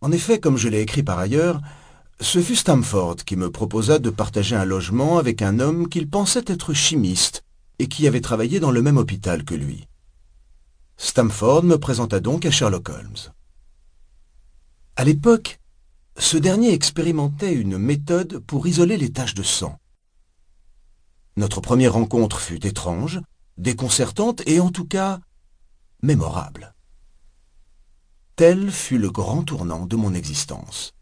En effet, comme je l'ai écrit par ailleurs, ce fut Stamford qui me proposa de partager un logement avec un homme qu'il pensait être chimiste et qui avait travaillé dans le même hôpital que lui. Stamford me présenta donc à Sherlock Holmes. À l'époque, ce dernier expérimentait une méthode pour isoler les taches de sang. Notre première rencontre fut étrange, déconcertante et en tout cas mémorable. Tel fut le grand tournant de mon existence.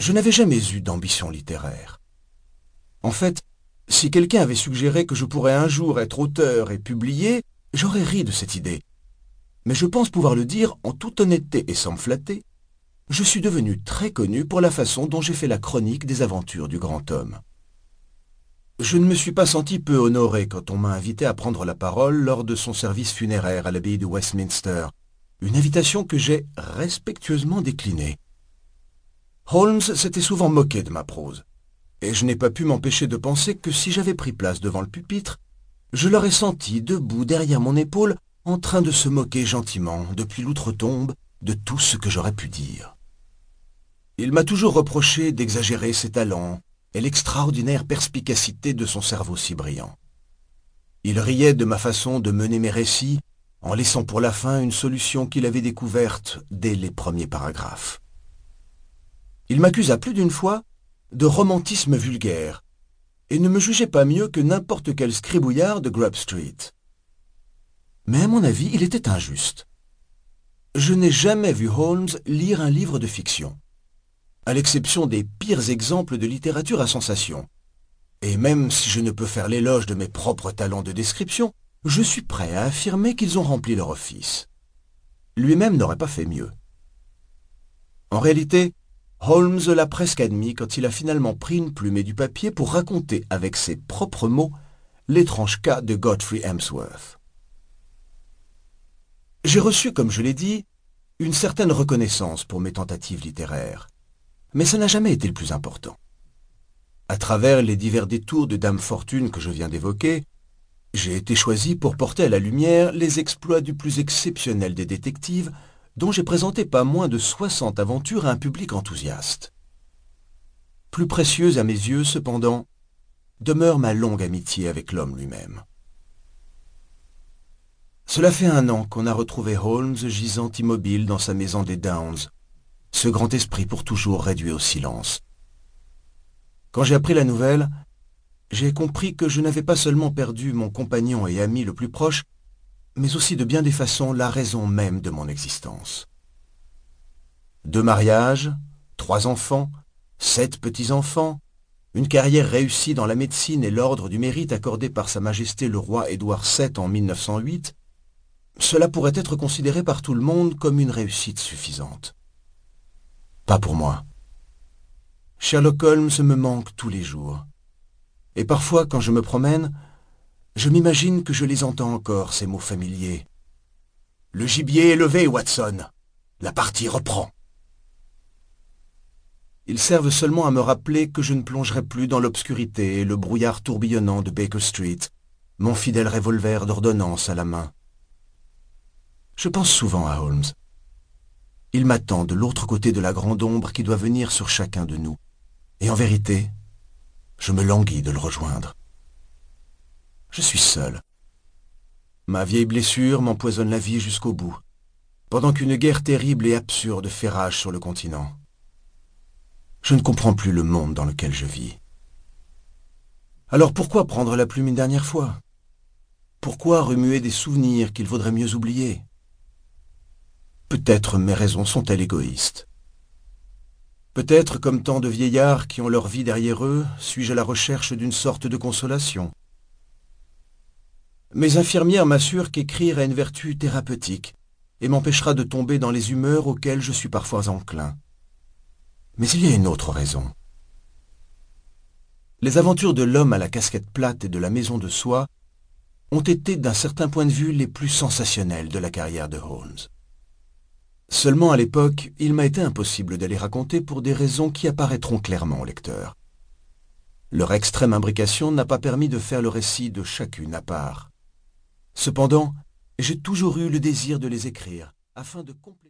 Je n'avais jamais eu d'ambition littéraire. En fait, si quelqu'un avait suggéré que je pourrais un jour être auteur et publier, j'aurais ri de cette idée. Mais je pense pouvoir le dire en toute honnêteté et sans me flatter, je suis devenu très connu pour la façon dont j'ai fait la chronique des aventures du grand homme. Je ne me suis pas senti peu honoré quand on m'a invité à prendre la parole lors de son service funéraire à l'abbaye de Westminster, une invitation que j'ai respectueusement déclinée. Holmes s'était souvent moqué de ma prose, et je n'ai pas pu m'empêcher de penser que si j'avais pris place devant le pupitre, je l'aurais senti debout derrière mon épaule en train de se moquer gentiment, depuis l'outre-tombe, de tout ce que j'aurais pu dire. Il m'a toujours reproché d'exagérer ses talents et l'extraordinaire perspicacité de son cerveau si brillant. Il riait de ma façon de mener mes récits, en laissant pour la fin une solution qu'il avait découverte dès les premiers paragraphes. Il m'accusa plus d'une fois de romantisme vulgaire, et ne me jugeait pas mieux que n'importe quel scribouillard de Grub Street. Mais à mon avis, il était injuste. Je n'ai jamais vu Holmes lire un livre de fiction, à l'exception des pires exemples de littérature à sensation. Et même si je ne peux faire l'éloge de mes propres talents de description, je suis prêt à affirmer qu'ils ont rempli leur office. Lui-même n'aurait pas fait mieux. En réalité, Holmes l'a presque admis quand il a finalement pris une plume et du papier pour raconter avec ses propres mots l'étrange cas de Godfrey Hemsworth. J'ai reçu, comme je l'ai dit, une certaine reconnaissance pour mes tentatives littéraires, mais ce n'a jamais été le plus important. À travers les divers détours de Dame Fortune que je viens d'évoquer, j'ai été choisi pour porter à la lumière les exploits du plus exceptionnel des détectives, dont j'ai présenté pas moins de 60 aventures à un public enthousiaste. Plus précieuse à mes yeux, cependant, demeure ma longue amitié avec l'homme lui-même. Cela fait un an qu'on a retrouvé Holmes gisant immobile dans sa maison des Downs, ce grand esprit pour toujours réduit au silence. Quand j'ai appris la nouvelle, j'ai compris que je n'avais pas seulement perdu mon compagnon et ami le plus proche, mais aussi de bien des façons la raison même de mon existence. Deux mariages, trois enfants, sept petits-enfants, une carrière réussie dans la médecine et l'ordre du mérite accordé par Sa Majesté le roi Édouard VII en 1908, cela pourrait être considéré par tout le monde comme une réussite suffisante. Pas pour moi. Sherlock Holmes me manque tous les jours. Et parfois, quand je me promène, je m'imagine que je les entends encore, ces mots familiers. Le gibier est levé, Watson. La partie reprend. Ils servent seulement à me rappeler que je ne plongerai plus dans l'obscurité et le brouillard tourbillonnant de Baker Street, mon fidèle revolver d'ordonnance à la main. Je pense souvent à Holmes. Il m'attend de l'autre côté de la grande ombre qui doit venir sur chacun de nous. Et en vérité, je me languis de le rejoindre. Je suis seul. Ma vieille blessure m'empoisonne la vie jusqu'au bout, pendant qu'une guerre terrible et absurde fait rage sur le continent. Je ne comprends plus le monde dans lequel je vis. Alors pourquoi prendre la plume une dernière fois? Pourquoi remuer des souvenirs qu'il vaudrait mieux oublier? Peut-être mes raisons sont-elles égoïstes. Peut-être, comme tant de vieillards qui ont leur vie derrière eux, suis-je à la recherche d'une sorte de consolation. Mes infirmières m'assurent qu'écrire a une vertu thérapeutique et m'empêchera de tomber dans les humeurs auxquelles je suis parfois enclin. Mais il y a une autre raison. Les aventures de l'homme à la casquette plate et de la maison de soie ont été d'un certain point de vue les plus sensationnelles de la carrière de Holmes. Seulement à l'époque, il m'a été impossible d'aller raconter pour des raisons qui apparaîtront clairement au lecteur. Leur extrême imbrication n'a pas permis de faire le récit de chacune à part. Cependant, j'ai toujours eu le désir de les écrire, afin de compléter